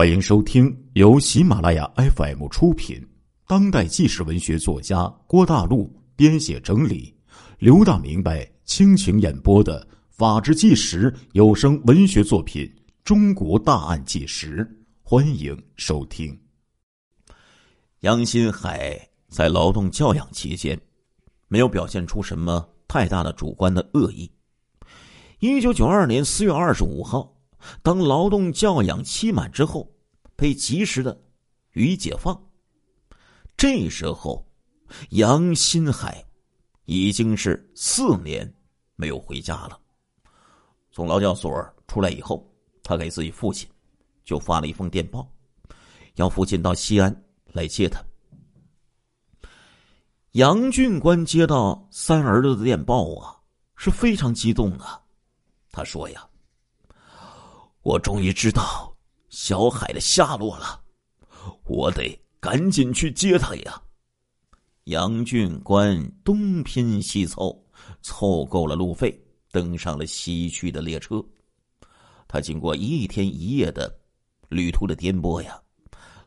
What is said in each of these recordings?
欢迎收听由喜马拉雅 FM 出品、当代纪实文学作家郭大陆编写整理、刘大明白倾情演播的《法制纪实》有声文学作品《中国大案纪实》，欢迎收听。杨新海在劳动教养期间，没有表现出什么太大的主观的恶意。一九九二年四月二十五号。当劳动教养期满之后，被及时的予以解放。这时候，杨新海已经是四年没有回家了。从劳教所出来以后，他给自己父亲就发了一封电报，要父亲到西安来接他。杨俊官接到三儿子的电报啊，是非常激动的。他说：“呀。”我终于知道小海的下落了，我得赶紧去接他呀！杨俊官东拼西凑，凑够了路费，登上了西去的列车。他经过一天一夜的旅途的颠簸呀，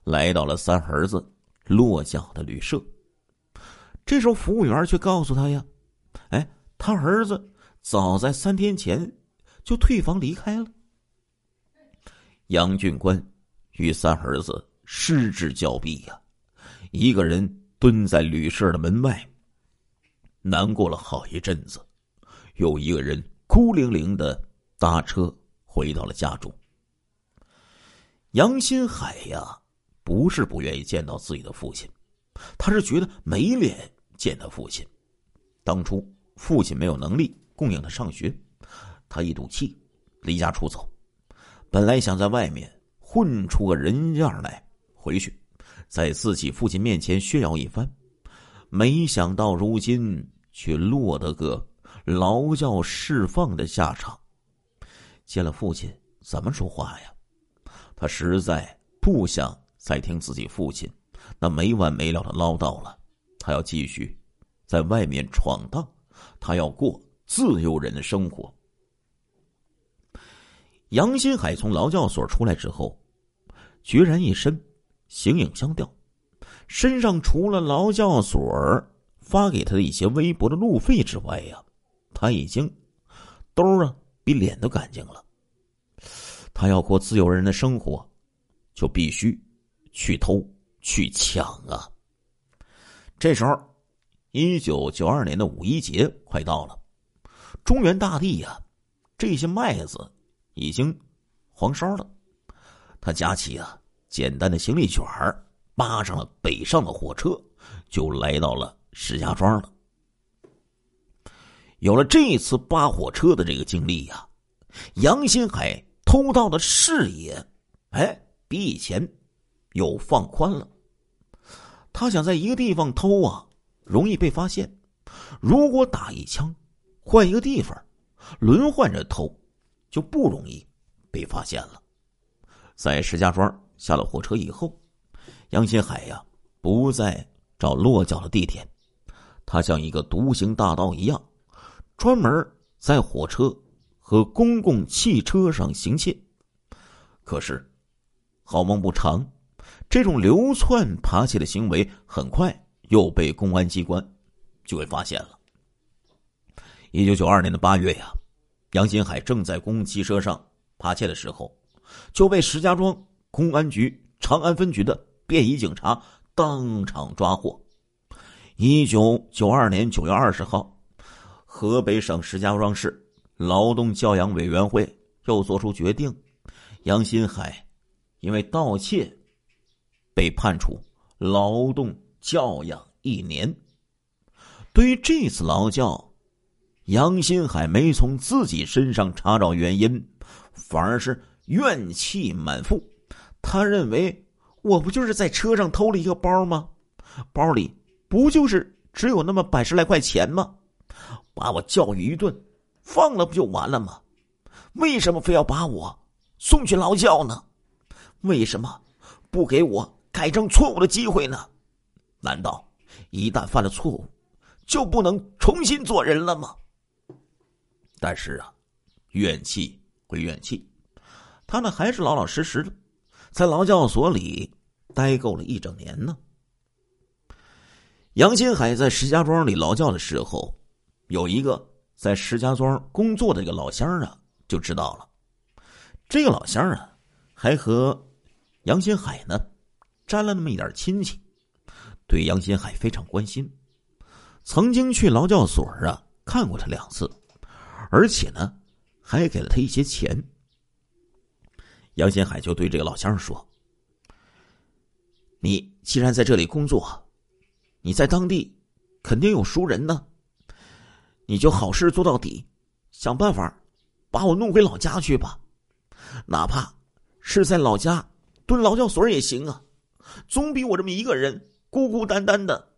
来到了三儿子落脚的旅社。这时候，服务员却告诉他呀：“哎，他儿子早在三天前就退房离开了。”杨俊官与三儿子失之交臂呀，一个人蹲在旅社的门外，难过了好一阵子，又一个人孤零零的搭车回到了家中。杨新海呀，不是不愿意见到自己的父亲，他是觉得没脸见他父亲。当初父亲没有能力供养他上学，他一赌气离家出走。本来想在外面混出个人样来，回去在自己父亲面前炫耀一番，没想到如今却落得个劳教释放的下场。见了父亲，怎么说话呀？他实在不想再听自己父亲那没完没了的唠叨了。他要继续在外面闯荡，他要过自由人的生活。杨新海从劳教所出来之后，决然一身形影相吊，身上除了劳教所发给他的一些微薄的路费之外呀，他已经兜啊比脸都干净了。他要过自由人的生活，就必须去偷去抢啊。这时候，一九九二年的五一节快到了，中原大地呀，这些麦子。已经黄烧了，他夹起啊简单的行李卷儿，扒上了北上的火车，就来到了石家庄了。有了这次扒火车的这个经历呀，杨新海偷盗的视野，哎，比以前又放宽了。他想在一个地方偷啊，容易被发现；如果打一枪，换一个地方，轮换着偷。就不容易被发现了。在石家庄下了火车以后，杨新海呀不再找落脚的地点，他像一个独行大盗一样，专门在火车和公共汽车上行窃。可是好梦不长，这种流窜扒窃的行为很快又被公安机关就给发现了。一九九二年的八月呀。杨新海正在公共汽车上扒窃的时候，就被石家庄公安局长安分局的便衣警察当场抓获。一九九二年九月二十号，河北省石家庄市劳动教养委员会又作出决定，杨新海因为盗窃被判处劳动教养一年。对于这次劳教。杨新海没从自己身上查找原因，反而是怨气满腹。他认为，我不就是在车上偷了一个包吗？包里不就是只有那么百十来块钱吗？把我教育一顿，放了不就完了吗？为什么非要把我送去劳教呢？为什么不给我改正错误的机会呢？难道一旦犯了错误，就不能重新做人了吗？但是啊，怨气归怨气，他呢还是老老实实的，在劳教所里待够了一整年呢。杨新海在石家庄里劳教的时候，有一个在石家庄工作的一个老乡啊，就知道了。这个老乡啊，还和杨新海呢沾了那么一点亲戚，对杨新海非常关心，曾经去劳教所啊看过他两次，而且呢还给了他一些钱。杨新海就对这个老乡说：“你既然在这里工作。”你在当地肯定有熟人呢，你就好事做到底，想办法把我弄回老家去吧，哪怕是在老家蹲劳教所也行啊，总比我这么一个人孤孤单单的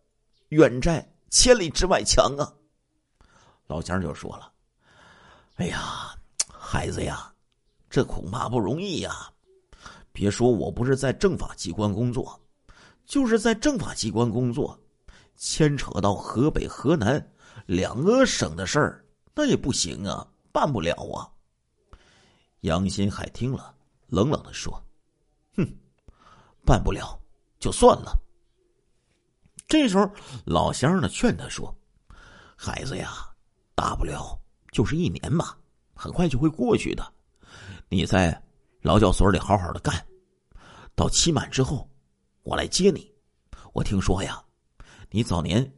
远在千里之外强啊。老乡就说了：“哎呀，孩子呀，这恐怕不容易呀，别说我不是在政法机关工作，就是在政法机关工作。”牵扯到河北、河南两个省的事儿，那也不行啊，办不了啊。杨新海听了，冷冷的说：“哼，办不了就算了。”这时候，老乡呢劝他说：“孩子呀，大不了就是一年嘛，很快就会过去的。你在劳教所里好好的干，到期满之后，我来接你。我听说呀。”你早年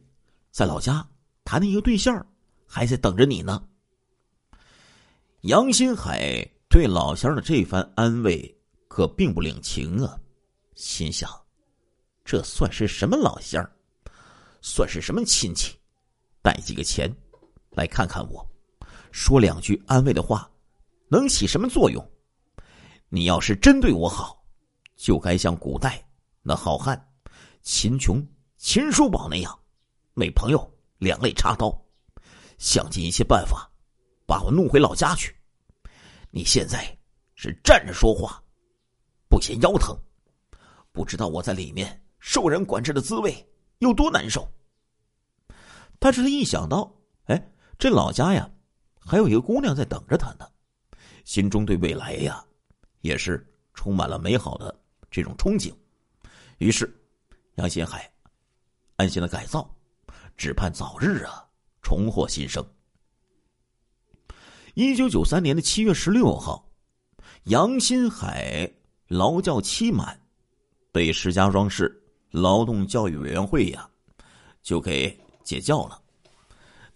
在老家谈的一个对象，还在等着你呢。杨新海对老乡的这番安慰可并不领情啊，心想：这算是什么老乡？算是什么亲戚？带几个钱来看看我，说两句安慰的话，能起什么作用？你要是真对我好，就该像古代那好汉秦琼。秦叔宝那样，为朋友两肋插刀，想尽一切办法把我弄回老家去。你现在是站着说话，不嫌腰疼，不知道我在里面受人管制的滋味有多难受。但是他一想到，哎，这老家呀，还有一个姑娘在等着他呢，心中对未来呀，也是充满了美好的这种憧憬。于是，杨新海。安心的改造，只盼早日啊重获新生。一九九三年的七月十六号，杨新海劳教期满，被石家庄市劳动教育委员会呀就给解教了。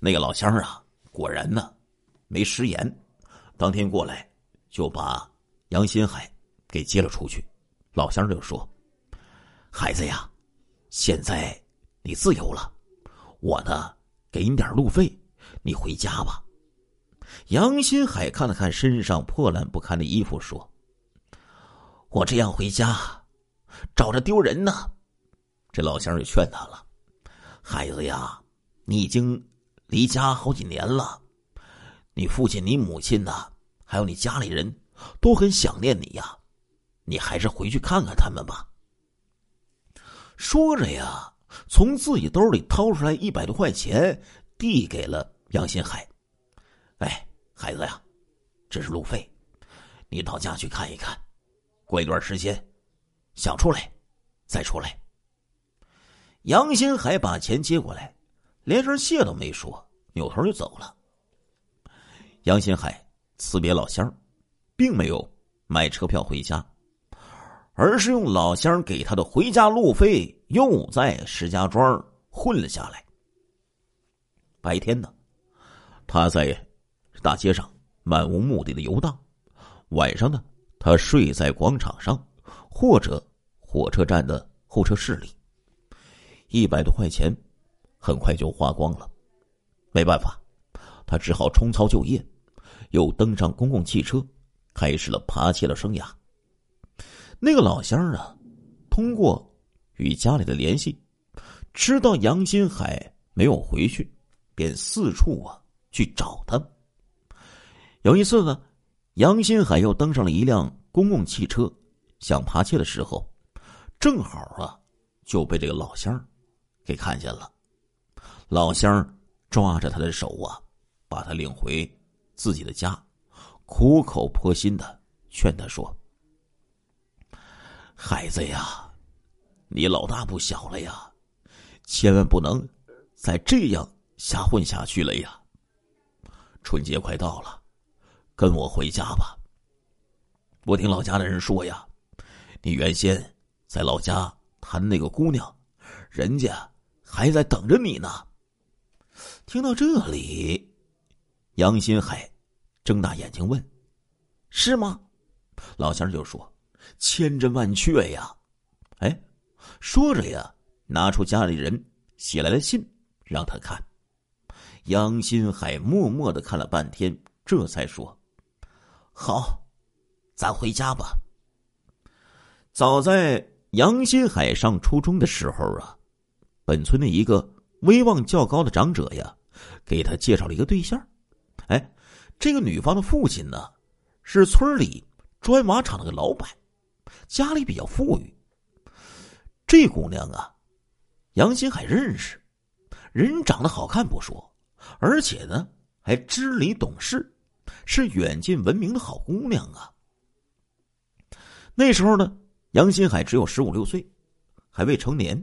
那个老乡啊，果然呢没食言，当天过来就把杨新海给接了出去。老乡就说：“孩子呀，现在。”你自由了，我呢给你点路费，你回家吧。杨新海看了看身上破烂不堪的衣服，说：“我这样回家，找着丢人呢。”这老乡就劝他了：“孩子呀，你已经离家好几年了，你父亲、你母亲呢，还有你家里人都很想念你呀，你还是回去看看他们吧。”说着呀。从自己兜里掏出来一百多块钱，递给了杨新海。哎，孩子呀，这是路费，你到家去看一看。过一段时间，想出来再出来。杨新海把钱接过来，连声谢都没说，扭头就走了。杨新海辞别老乡，并没有买车票回家。而是用老乡给他的回家路费，又在石家庄混了下来。白天呢，他在大街上漫无目的的游荡；晚上呢，他睡在广场上或者火车站的候车室里。一百多块钱很快就花光了，没办法，他只好重操旧业，又登上公共汽车，开始了扒窃的生涯。那个老乡啊，通过与家里的联系，知道杨新海没有回去，便四处啊去找他。有一次呢，杨新海又登上了一辆公共汽车，想扒窃的时候，正好啊就被这个老乡给看见了。老乡抓着他的手啊，把他领回自己的家，苦口婆心的劝他说。孩子呀，你老大不小了呀，千万不能再这样瞎混下去了呀。春节快到了，跟我回家吧。我听老家的人说呀，你原先在老家谈那个姑娘，人家还在等着你呢。听到这里，杨新海睁大眼睛问：“是吗？”老乡就说：“千真万确呀！”哎，说着呀，拿出家里人写来的信让他看。杨新海默默的看了半天，这才说：“好。”咱回家吧。早在杨新海上初中的时候啊，本村的一个威望较高的长者呀，给他介绍了一个对象。哎，这个女方的父亲呢，是村里砖瓦厂的个老板，家里比较富裕。这姑娘啊，杨新海认识，人长得好看不说，而且呢还知理懂事，是远近闻名的好姑娘啊。那时候呢，杨新海只有十五六岁，还未成年，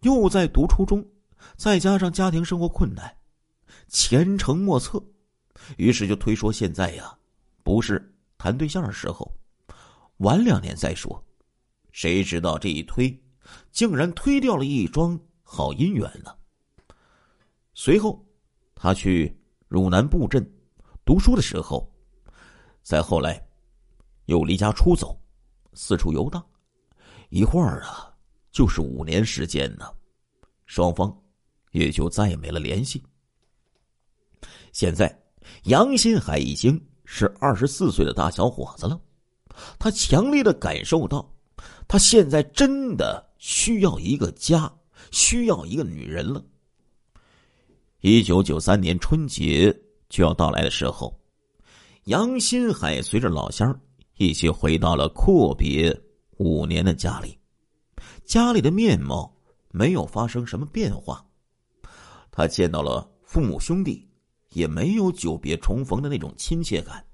又在读初中，再加上家庭生活困难，前程莫测，于是就推说现在呀，不是谈对象的时候，晚两年再说。谁知道这一推，竟然推掉了一桩好姻缘呢。随后，他去汝南布镇读书的时候，再后来，又离家出走。四处游荡，一会儿啊，就是五年时间呢，双方也就再也没了联系。现在，杨新海已经是二十四岁的大小伙子了，他强烈的感受到，他现在真的需要一个家，需要一个女人了。一九九三年春节就要到来的时候，杨新海随着老乡。一起回到了阔别五年的家里，家里的面貌没有发生什么变化。他见到了父母兄弟，也没有久别重逢的那种亲切感。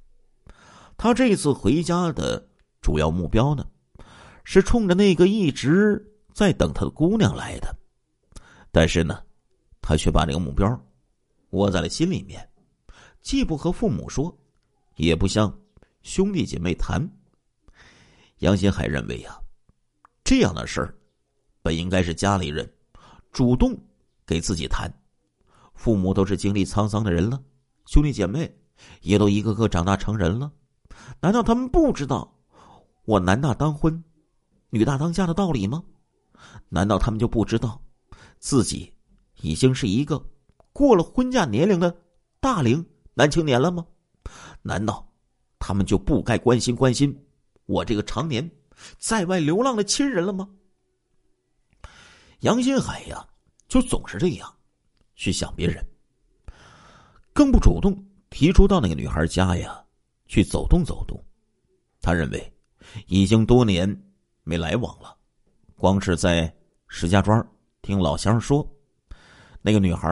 他这次回家的主要目标呢，是冲着那个一直在等他的姑娘来的。但是呢，他却把这个目标窝在了心里面，既不和父母说，也不向。兄弟姐妹谈，杨新海认为呀，这样的事儿本应该是家里人主动给自己谈。父母都是经历沧桑的人了，兄弟姐妹也都一个个长大成人了，难道他们不知道我男大当婚、女大当嫁的道理吗？难道他们就不知道自己已经是一个过了婚嫁年龄的大龄男青年了吗？难道？他们就不该关心关心我这个常年在外流浪的亲人了吗？杨新海呀，就总是这样去想别人，更不主动提出到那个女孩家呀去走动走动。他认为已经多年没来往了，光是在石家庄听老乡说，那个女孩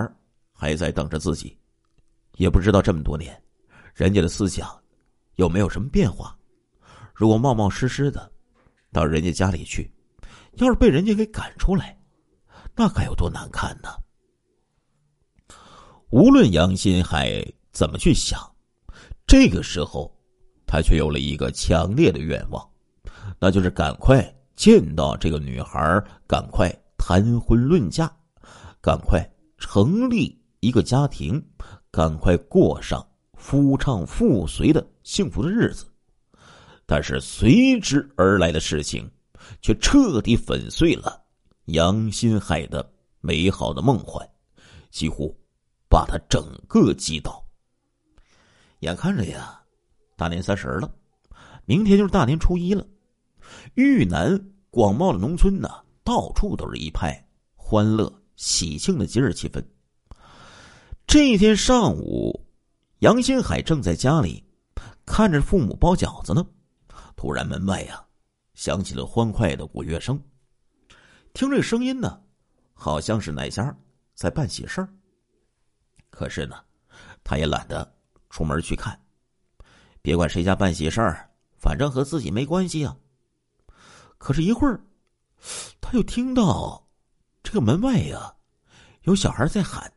还在等着自己，也不知道这么多年人家的思想。有没有什么变化？如果冒冒失失的到人家家里去，要是被人家给赶出来，那该有多难看呢？无论杨新海怎么去想，这个时候他却有了一个强烈的愿望，那就是赶快见到这个女孩，赶快谈婚论嫁，赶快成立一个家庭，赶快过上。夫唱妇随的幸福的日子，但是随之而来的事情，却彻底粉碎了杨新海的美好的梦幻，几乎把他整个击倒。眼看着呀，大年三十了，明天就是大年初一了。豫南广袤的农村呢，到处都是一派欢乐喜庆的节日气氛。这一天上午。杨新海正在家里看着父母包饺子呢，突然门外呀响起了欢快的鼓乐声。听这声音呢，好像是哪家在办喜事儿。可是呢，他也懒得出门去看，别管谁家办喜事儿，反正和自己没关系啊。可是，一会儿，他又听到这个门外呀，有小孩在喊：“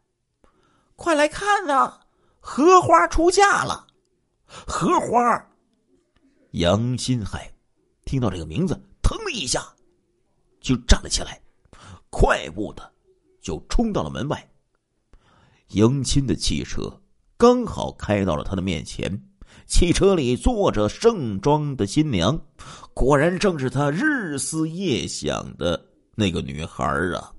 快来看呐，荷花出嫁了！”荷花，杨新海听到这个名字，腾的一下就站了起来，快步的就冲到了门外。迎亲的汽车刚好开到了他的面前，汽车里坐着盛装的新娘，果然正是他日思夜想的那个女孩啊！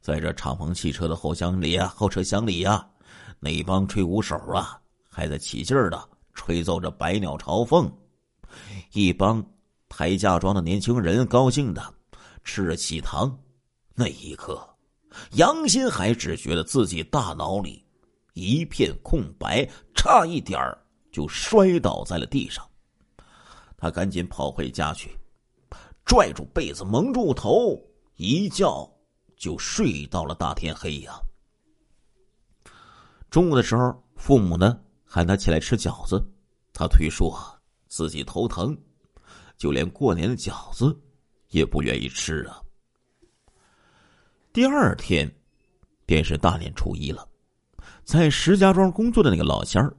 在这敞篷汽车的后厢里啊，后车厢里呀，那帮吹鼓手啊，还在起劲的吹奏着《百鸟朝凤》，一帮抬嫁妆的年轻人高兴的吃着喜糖，那一刻。杨新海只觉得自己大脑里一片空白，差一点儿就摔倒在了地上。他赶紧跑回家去，拽住被子蒙住头，一觉就睡到了大天黑呀。中午的时候，父母呢喊他起来吃饺子，他推说自己头疼，就连过年的饺子也不愿意吃啊。第二天，便是大年初一了。在石家庄工作的那个老乡，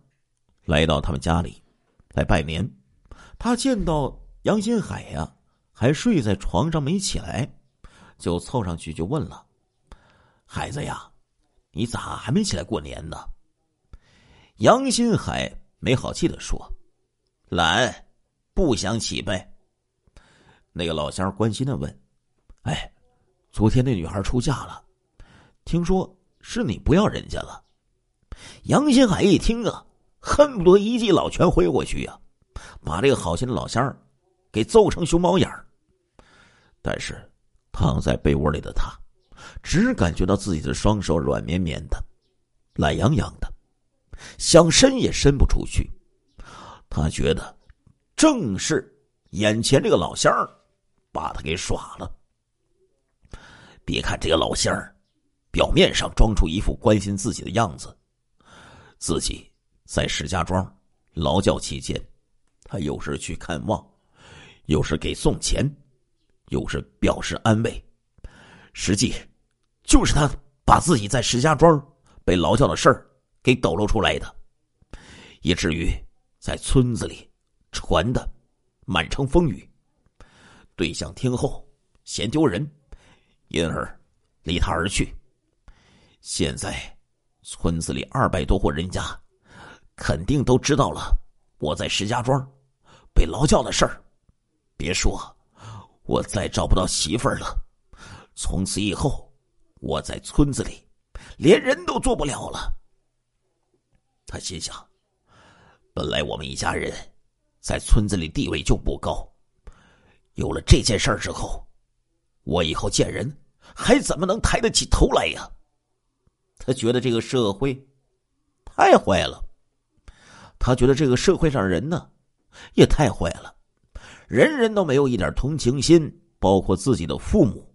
来到他们家里，来拜年。他见到杨新海呀，还睡在床上没起来，就凑上去就问了：“孩子呀，你咋还没起来过年呢？”杨新海没好气的说：“懒，不想起呗。”那个老乡关心的问：“哎？”昨天那女孩出嫁了，听说是你不要人家了。杨新海一听啊，恨不得一记老拳挥过去呀，把这个好心的老乡给揍成熊猫眼儿。但是躺在被窝里的他，只感觉到自己的双手软绵绵的、懒洋洋的，想伸也伸不出去。他觉得，正是眼前这个老乡把他给耍了。别看这个老乡儿，表面上装出一副关心自己的样子，自己在石家庄劳教期间，他有时去看望，有时给送钱，有时表示安慰，实际就是他把自己在石家庄被劳教的事儿给抖露出来的，以至于在村子里传的满城风雨。对象听后嫌丢人。因而，离他而去。现在，村子里二百多户人家，肯定都知道了我在石家庄被劳教的事儿。别说，我再找不到媳妇儿了，从此以后，我在村子里连人都做不了了。他心想：本来我们一家人在村子里地位就不高，有了这件事儿之后。我以后见人还怎么能抬得起头来呀？他觉得这个社会太坏了，他觉得这个社会上人呢也太坏了，人人都没有一点同情心，包括自己的父母、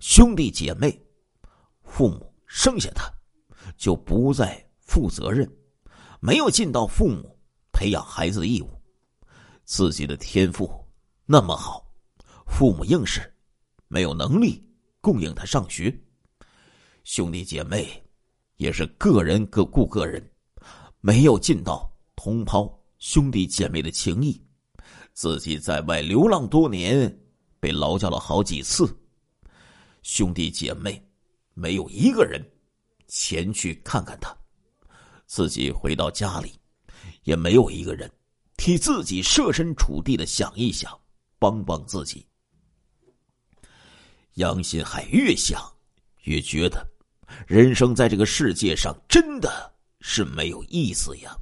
兄弟姐妹。父母生下他，就不再负责任，没有尽到父母培养孩子的义务。自己的天赋那么好，父母硬是。没有能力供应他上学，兄弟姐妹也是个人各顾个人，没有尽到同胞兄弟姐妹的情谊。自己在外流浪多年，被劳教了好几次，兄弟姐妹没有一个人前去看看他。自己回到家里，也没有一个人替自己设身处地的想一想，帮帮自己。杨新海越想越觉得，人生在这个世界上真的是没有意思呀。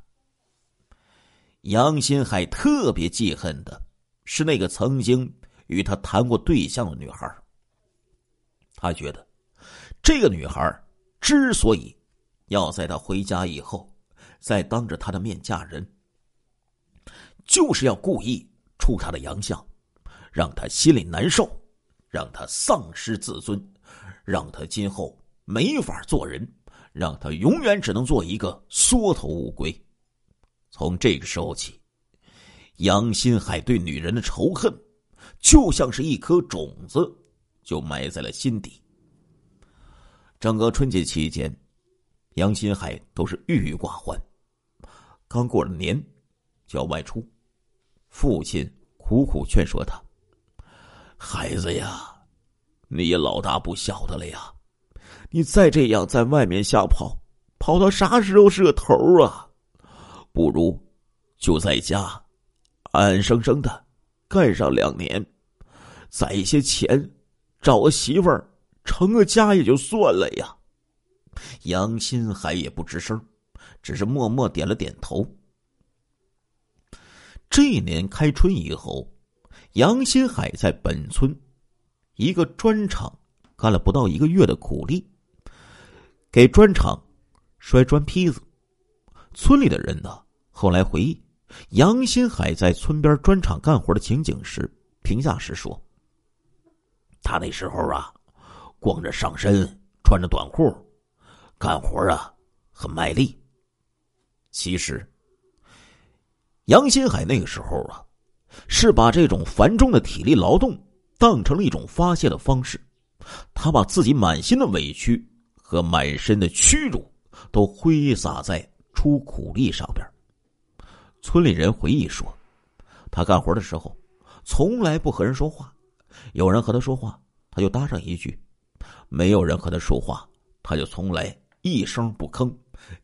杨新海特别记恨的是那个曾经与他谈过对象的女孩。他觉得，这个女孩之所以要在他回家以后再当着他的面嫁人，就是要故意出他的洋相，让他心里难受。让他丧失自尊，让他今后没法做人，让他永远只能做一个缩头乌龟。从这个时候起，杨新海对女人的仇恨就像是一颗种子，就埋在了心底。整个春节期间，杨新海都是郁郁寡欢。刚过了年，就要外出，父亲苦苦劝说他：“孩子呀，你也老大不小的了呀，你再这样在外面瞎跑，跑到啥时候是个头啊？不如就在家，安安生生的干上两年，攒一些钱，找个媳妇儿，成个家也就算了呀。”杨新海也不吱声。只是默默点了点头。这一年开春以后，杨新海在本村一个砖厂干了不到一个月的苦力，给砖厂摔砖坯子。村里的人呢，后来回忆杨新海在村边砖厂干活的情景时，评价时说：“他那时候啊，光着上身，穿着短裤，干活啊很卖力。”其实，杨新海那个时候啊，是把这种繁重的体力劳动当成了一种发泄的方式。他把自己满心的委屈和满身的屈辱都挥洒在出苦力上边。村里人回忆说，他干活的时候从来不和人说话，有人和他说话，他就搭上一句；没有人和他说话，他就从来一声不吭，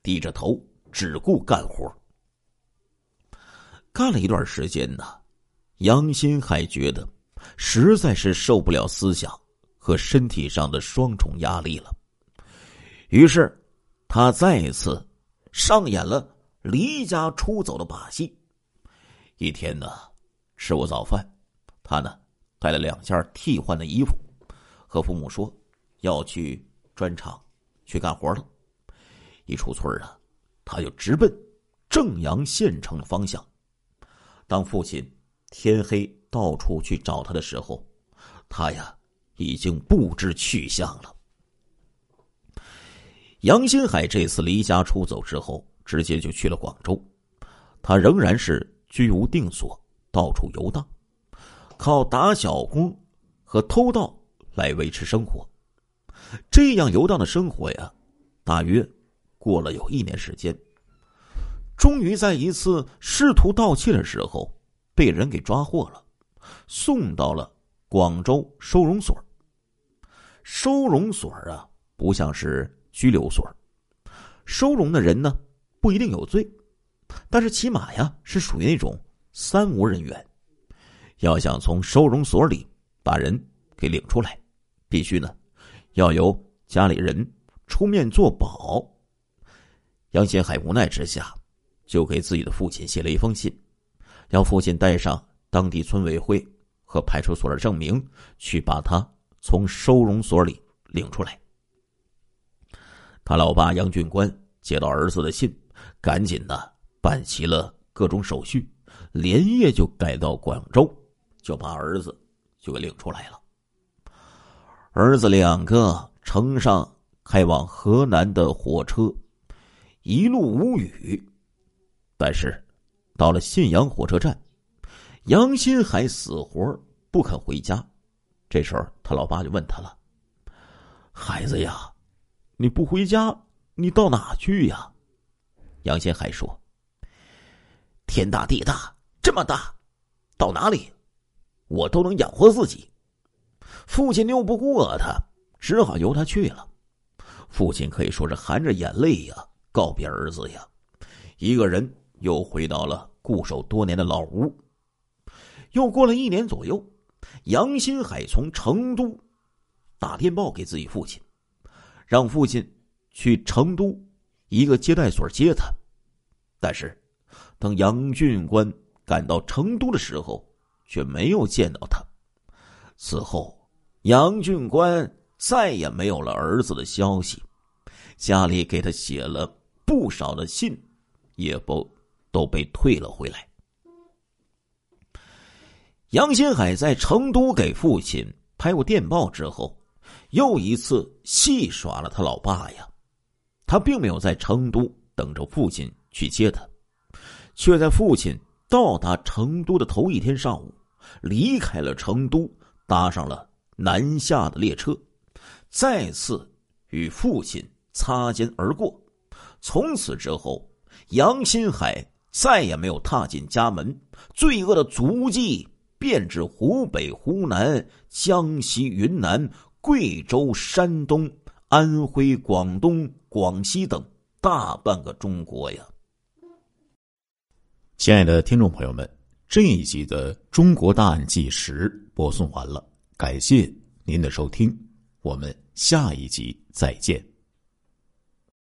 低着头。只顾干活，干了一段时间呢，杨新海觉得实在是受不了思想和身体上的双重压力了，于是他再一次上演了离家出走的把戏。一天呢，吃过早饭，他呢带了两件替换的衣服，和父母说要去砖厂去干活了。一出村啊。他就直奔正阳县城的方向。当父亲天黑到处去找他的时候，他呀已经不知去向了。杨新海这次离家出走之后，直接就去了广州。他仍然是居无定所，到处游荡，靠打小工和偷盗来维持生活。这样游荡的生活呀，大约。过了有一年时间，终于在一次试图盗窃的时候，被人给抓获了，送到了广州收容所。收容所啊，不像是拘留所，收容的人呢不一定有罪，但是起码呀是属于那种三无人员。要想从收容所里把人给领出来，必须呢要由家里人出面作保。杨新海无奈之下，就给自己的父亲写了一封信，要父亲带上当地村委会和派出所的证明，去把他从收容所里领出来。他老爸杨俊官接到儿子的信，赶紧的办齐了各种手续，连夜就赶到广州，就把儿子就给领出来了。儿子两个乘上开往河南的火车。一路无语，但是到了信阳火车站，杨新海死活不肯回家。这时候，他老爸就问他了：“孩子呀，你不回家，你到哪去呀？”杨新海说：“天大地大，这么大，到哪里，我都能养活自己。”父亲拗不过他，只好由他去了。父亲可以说是含着眼泪呀。告别儿子呀，一个人又回到了固守多年的老屋。又过了一年左右，杨新海从成都打电报给自己父亲，让父亲去成都一个接待所接他。但是，等杨俊官赶到成都的时候，却没有见到他。此后，杨俊官再也没有了儿子的消息，家里给他写了。不少的信，也不都被退了回来。杨新海在成都给父亲拍过电报之后，又一次戏耍了他老爸呀。他并没有在成都等着父亲去接他，却在父亲到达成都的头一天上午，离开了成都，搭上了南下的列车，再次与父亲擦肩而过。从此之后，杨新海再也没有踏进家门，罪恶的足迹遍至湖北、湖南、江西、云南、贵州、山东、安徽、广东、广西等大半个中国呀！亲爱的听众朋友们，这一集的《中国大案纪实》播送完了，感谢您的收听，我们下一集再见。